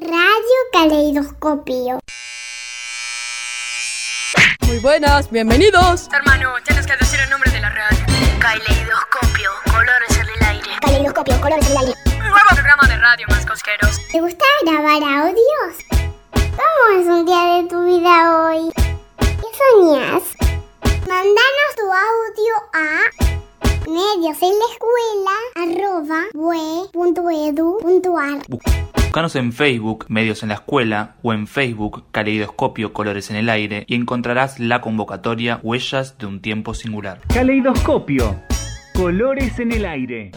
Radio Caleidoscopio. Muy buenas, bienvenidos. Hermano, tienes que decir el nombre de la radio. Caleidoscopio, colores en el aire. Caleidoscopio, colores en el aire. Nuevo programa de radio más cosqueros. ¿Te gusta grabar audios? ¿Cómo es un día de tu vida hoy? ¿Qué soñas? Mandanos tu audio a medios en la escuela arroba Búscanos en Facebook, Medios en la Escuela, o en Facebook, Caleidoscopio Colores en el Aire, y encontrarás la convocatoria Huellas de un Tiempo Singular. Caleidoscopio, Colores en el Aire.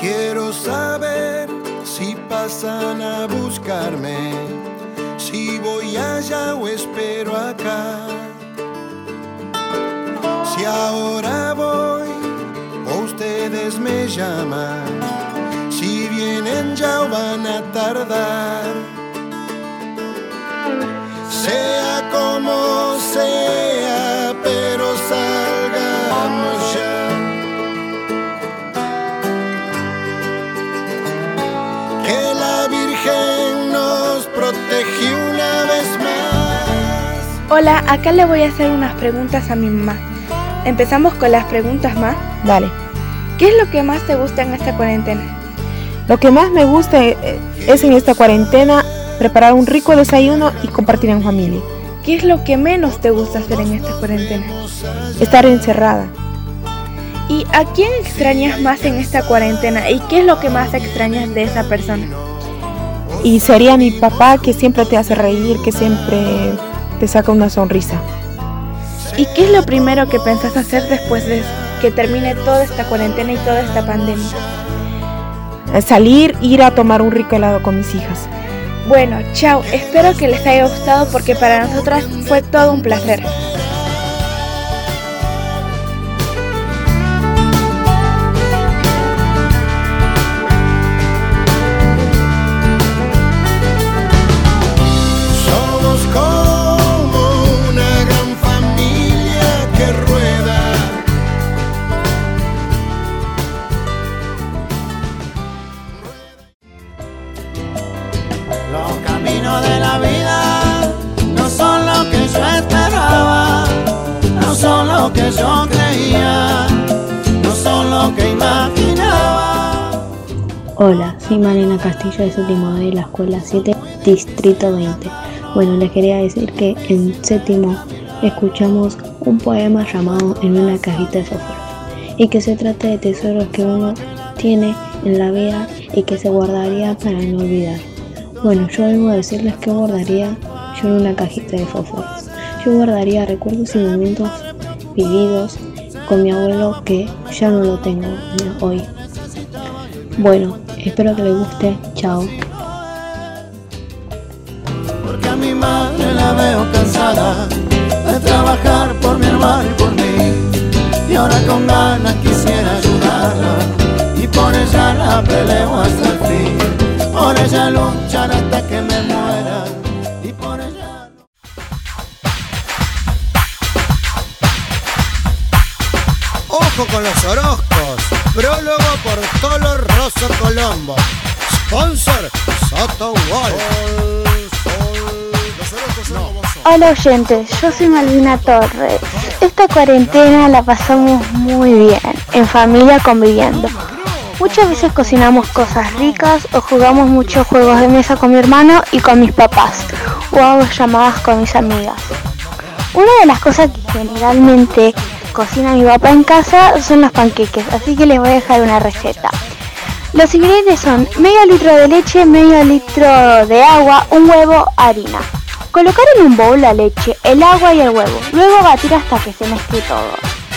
Quiero saber si pasan a buscarme, si voy allá o espero acá. Si ahora voy o ustedes me llaman, si vienen ya van a tardar. Sea como sea, pero salgamos ya. Que la Virgen nos protege una vez más. Hola, acá le voy a hacer unas preguntas a mi mamá. Empezamos con las preguntas más. Dale. ¿Qué es lo que más te gusta en esta cuarentena? Lo que más me gusta eh, es en esta cuarentena preparar un rico desayuno y compartir en familia. ¿Qué es lo que menos te gusta hacer en esta cuarentena? Estar encerrada. ¿Y a quién extrañas más en esta cuarentena? ¿Y qué es lo que más extrañas de esa persona? Y sería mi papá que siempre te hace reír, que siempre te saca una sonrisa. ¿Y qué es lo primero que pensás hacer después de que termine toda esta cuarentena y toda esta pandemia? Salir, ir a tomar un rico helado con mis hijas. Bueno, chao, espero que les haya gustado porque para nosotras fue todo un placer. Hola, soy Marina Castillo de séptimo de la Escuela 7, Distrito 20. Bueno, les quería decir que en séptimo escuchamos un poema llamado En una cajita de fósforos y que se trata de tesoros que uno tiene en la vida y que se guardaría para no olvidar. Bueno, yo vengo a decirles que guardaría yo en una cajita de fósforos. Yo guardaría recuerdos y momentos vividos con mi abuelo que ya no lo tengo hoy. Bueno, espero que les guste. Chao. Porque a mi madre la veo cansada de trabajar por mi hermano y por mí. Y ahora con ganas quisiera ayudarla y por ella la peleo hasta el fin. Por ella luchar hasta que me muera y por ella... Con los orozcos. Prólogo por Colombo. Sponsor Soto Wall. Hola oyentes, yo soy Malvina Torres. Esta cuarentena la pasamos muy bien, en familia conviviendo. Muchas veces cocinamos cosas ricas o jugamos muchos juegos de mesa con mi hermano y con mis papás, o hago llamadas con mis amigas. Una de las cosas que generalmente cocina mi papá en casa son los panqueques, así que les voy a dejar una receta. Los ingredientes son medio litro de leche, medio litro de agua, un huevo, harina. Colocar en un bowl la leche, el agua y el huevo. Luego batir hasta que se mezcle todo.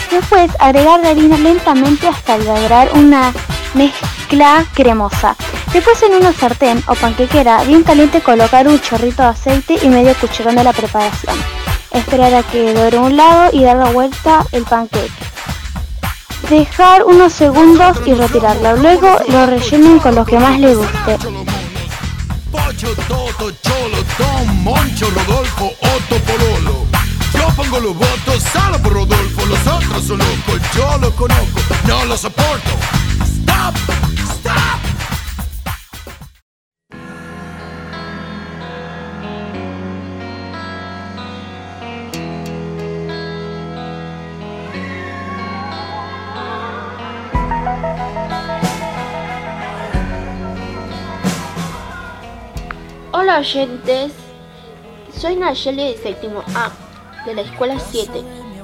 Después agregar la harina lentamente hasta lograr una mezcla cremosa. Después en una sartén o panquequera bien caliente colocar un chorrito de aceite y medio cucharón de la preparación. Esperar a que dore un lado y dar la vuelta el panqueque. Dejar unos segundos y retirarlo. Luego lo rellenen con lo que más les guste. Hola oyentes, soy Nayeli de séptimo A, de la escuela 7.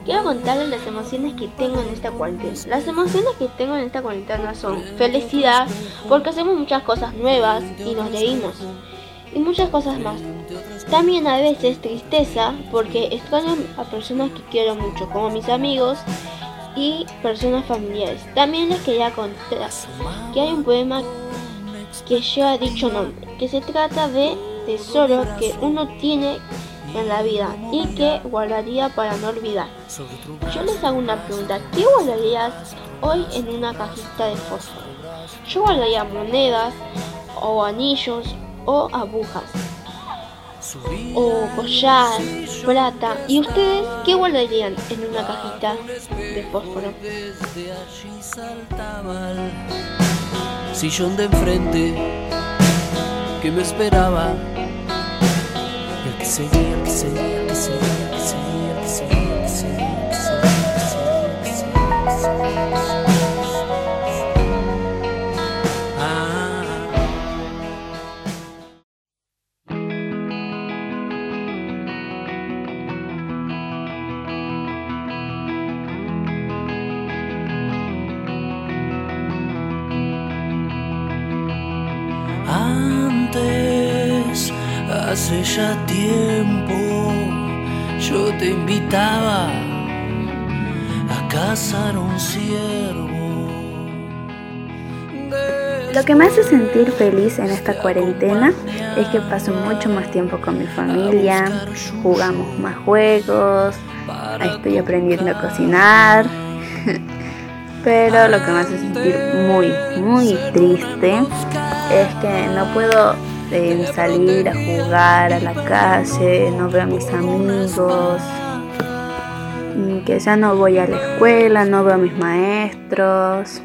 Quiero contarles las emociones que tengo en esta cuarentena. Las emociones que tengo en esta cuarentena son felicidad, porque hacemos muchas cosas nuevas y nos reímos. Y muchas cosas más. También a veces tristeza, porque extraño a personas que quiero mucho, como mis amigos y personas familiares. También les quería contar que hay un poema que lleva dicho nombre, que se trata de tesoro que uno tiene en la vida y que guardaría para no olvidar. Yo les hago una pregunta, ¿qué guardarías hoy en una cajita de fósforo? Yo guardaría monedas o anillos o agujas o collar, plata. ¿Y ustedes qué guardarían en una cajita de fósforo? sillón de enfrente que me esperaba. Y el que seguía, el que seguía, que seguía, que seguía, que seguía, que seguía, que seguía, seguía, que seguía. Hace ya tiempo, yo te invitaba a cazar un ciervo. Lo que me hace sentir feliz en esta cuarentena es que paso mucho más tiempo con mi familia, jugamos más juegos, estoy aprendiendo a cocinar. Pero lo que me hace sentir muy, muy triste es que no puedo eh, salir a jugar a la calle, no veo a mis amigos, que ya no voy a la escuela, no veo a mis maestros.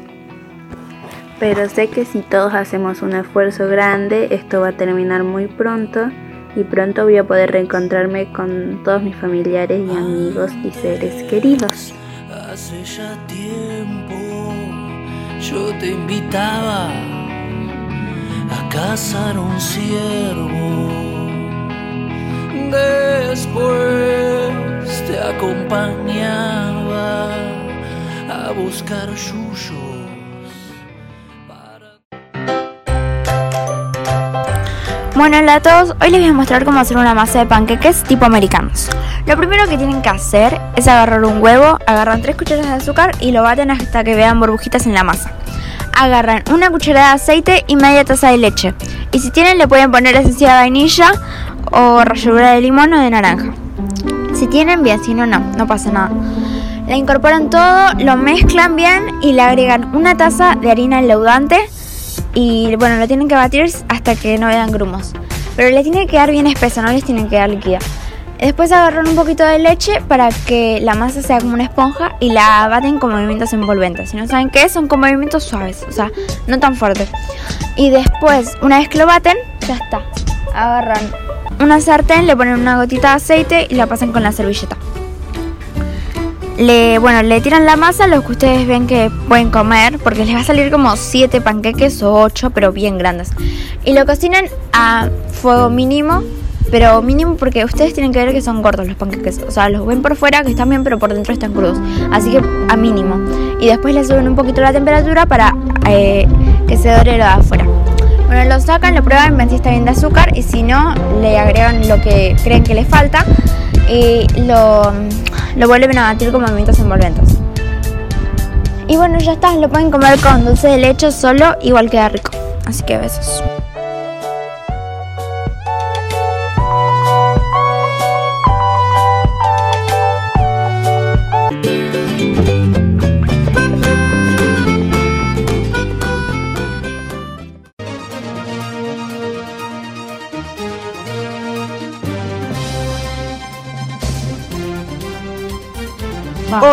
Pero sé que si todos hacemos un esfuerzo grande, esto va a terminar muy pronto y pronto voy a poder reencontrarme con todos mis familiares y amigos y seres queridos. Hace ya tiempo yo te invitaba a cazar un ciervo. Después te acompañaba a buscar yuyos. Bueno, hola a todos, hoy les voy a mostrar cómo hacer una masa de panqueques tipo americanos. Lo primero que tienen que hacer es agarrar un huevo, agarran 3 cucharadas de azúcar y lo baten hasta que vean burbujitas en la masa. Agarran una cucharada de aceite y media taza de leche. Y si tienen le pueden poner esencia de vainilla o ralladura de limón o de naranja. Si tienen bien, si no, no, no pasa nada. La incorporan todo, lo mezclan bien y le agregan una taza de harina enlaudante y bueno, lo tienen que batir hasta que no vean grumos. Pero les tiene que quedar bien espesa, no les tiene que quedar líquida. Después agarran un poquito de leche para que la masa sea como una esponja y la baten con movimientos envolventes. Si no saben qué es, son con movimientos suaves, o sea, no tan fuertes. Y después, una vez que lo baten, ya está. Agarran una sartén, le ponen una gotita de aceite y la pasan con la servilleta. Le, bueno, le tiran la masa, los que ustedes ven que pueden comer, porque les va a salir como 7 panqueques o 8, pero bien grandes. Y lo cocinan a fuego mínimo, pero mínimo porque ustedes tienen que ver que son gordos los panqueques. O sea, los ven por fuera que están bien, pero por dentro están crudos. Así que a mínimo. Y después le suben un poquito la temperatura para eh, que se dore lo de afuera. Bueno, lo sacan, lo prueban, ven si está bien de azúcar y si no, le agregan lo que creen que les falta y lo, lo vuelven a batir con movimientos envolventes. Y bueno, ya está, lo pueden comer con dulce de leche solo, igual queda rico. Así que besos.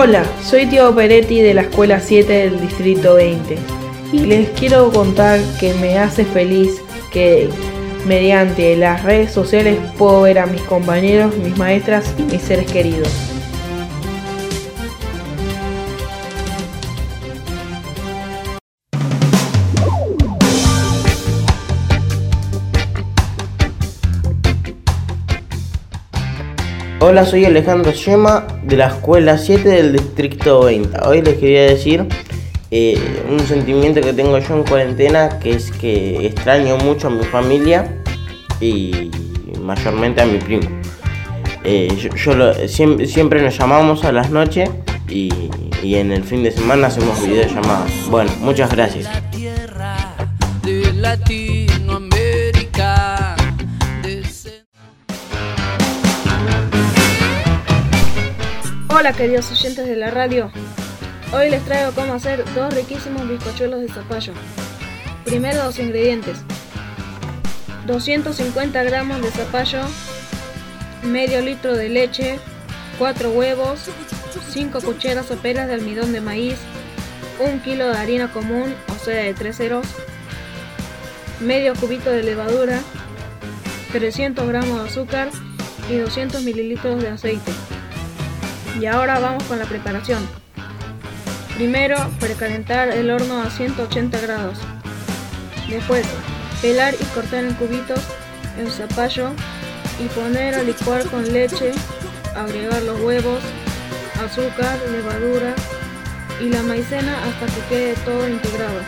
Hola, soy Tío Peretti de la Escuela 7 del Distrito 20 y les quiero contar que me hace feliz que mediante las redes sociales puedo ver a mis compañeros, mis maestras y mis seres queridos. Hola, soy Alejandro Yema de la Escuela 7 del Distrito 20. Hoy les quería decir eh, un sentimiento que tengo yo en cuarentena, que es que extraño mucho a mi familia y mayormente a mi primo. Eh, yo, siempre nos llamamos a las noches y, y en el fin de semana hacemos videollamadas. Bueno, muchas gracias. Hola queridos oyentes de la radio. Hoy les traigo cómo hacer dos riquísimos bizcochuelos de zapallo. Primero los ingredientes. 250 gramos de zapallo, medio litro de leche, 4 huevos, 5 cucharas soperas de almidón de maíz, 1 kilo de harina común, o sea de 3 ceros, medio cubito de levadura, 300 gramos de azúcar y 200 mililitros de aceite. Y ahora vamos con la preparación. Primero, precalentar el horno a 180 grados. Después, pelar y cortar en cubitos el zapallo y poner a licuar con leche, agregar los huevos, azúcar, levadura y la maicena hasta que quede todo integrado.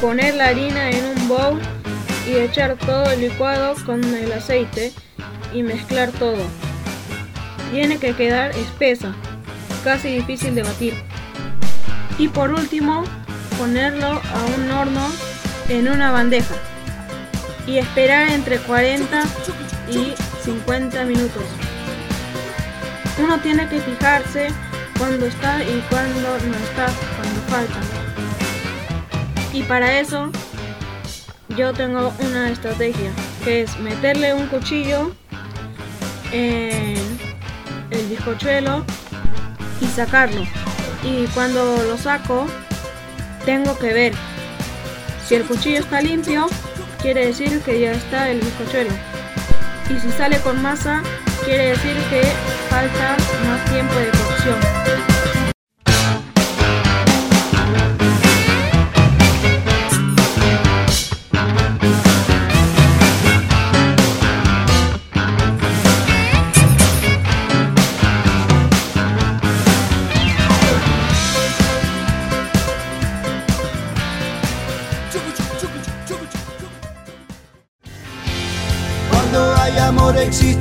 Poner la harina en un bowl y echar todo el licuado con el aceite y mezclar todo. Tiene que quedar espesa, casi difícil de batir. Y por último, ponerlo a un horno en una bandeja y esperar entre 40 y 50 minutos. Uno tiene que fijarse cuando está y cuando no está, cuando falta. Y para eso yo tengo una estrategia, que es meterle un cuchillo en el bizcochuelo y sacarlo. Y cuando lo saco, tengo que ver. Si el cuchillo está limpio, quiere decir que ya está el bizcochuelo. Y si sale con masa, quiere decir que falta más tiempo de cocción.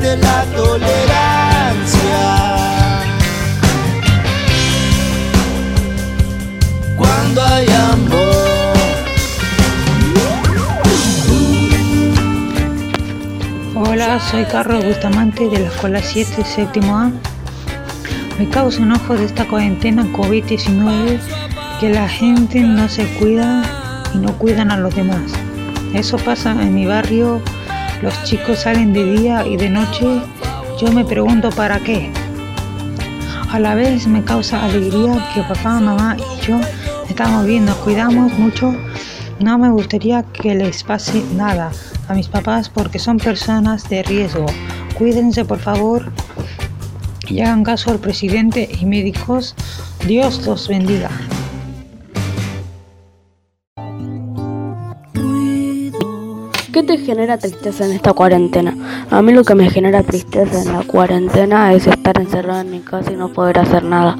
Existe la tolerancia. Cuando hay amor. Hola, soy Carlos Bustamante de la Escuela 7, séptimo A. Me causa enojo de esta cuarentena COVID-19 que la gente no se cuida y no cuidan a los demás. Eso pasa en mi barrio, los chicos salen de día y de noche, yo me pregunto para qué. A la vez me causa alegría que papá, mamá y yo estamos bien, nos cuidamos mucho. No me gustaría que les pase nada a mis papás porque son personas de riesgo. Cuídense por favor y hagan caso al presidente y médicos. Dios los bendiga. Te genera tristeza en esta cuarentena? A mí lo que me genera tristeza en la cuarentena es estar encerrada en mi casa y no poder hacer nada.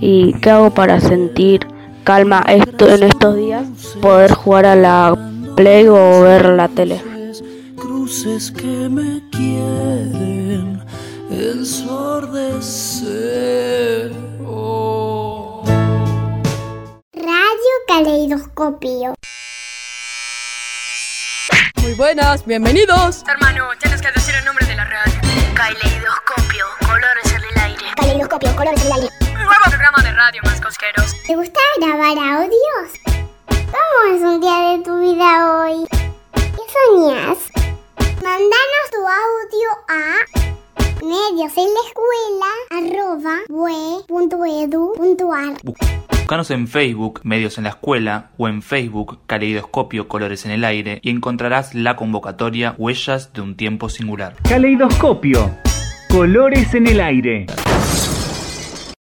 ¿Y qué hago para sentir calma esto en estos días? Poder jugar a la play o ver la tele. Cruces que me quieren ensordecer. Oh. Radio Caleidoscopio. Muy buenas, bienvenidos. Hermano, tienes que decir el nombre de la radio. Caleidoscopio, colores en el aire. Caleidoscopio, colores en el aire. Un nuevo programa de radio más cosqueros. ¿Te gusta grabar audios? ¿Cómo es un día de tu vida hoy? ¿Qué soñás? Mándanos tu audio a Medios en la escuela arroba bue.edu.ar Búscanos en Facebook, Medios en la Escuela, o en Facebook, Caleidoscopio Colores en el Aire, y encontrarás la convocatoria Huellas de un Tiempo Singular. Caleidoscopio. Colores en el aire.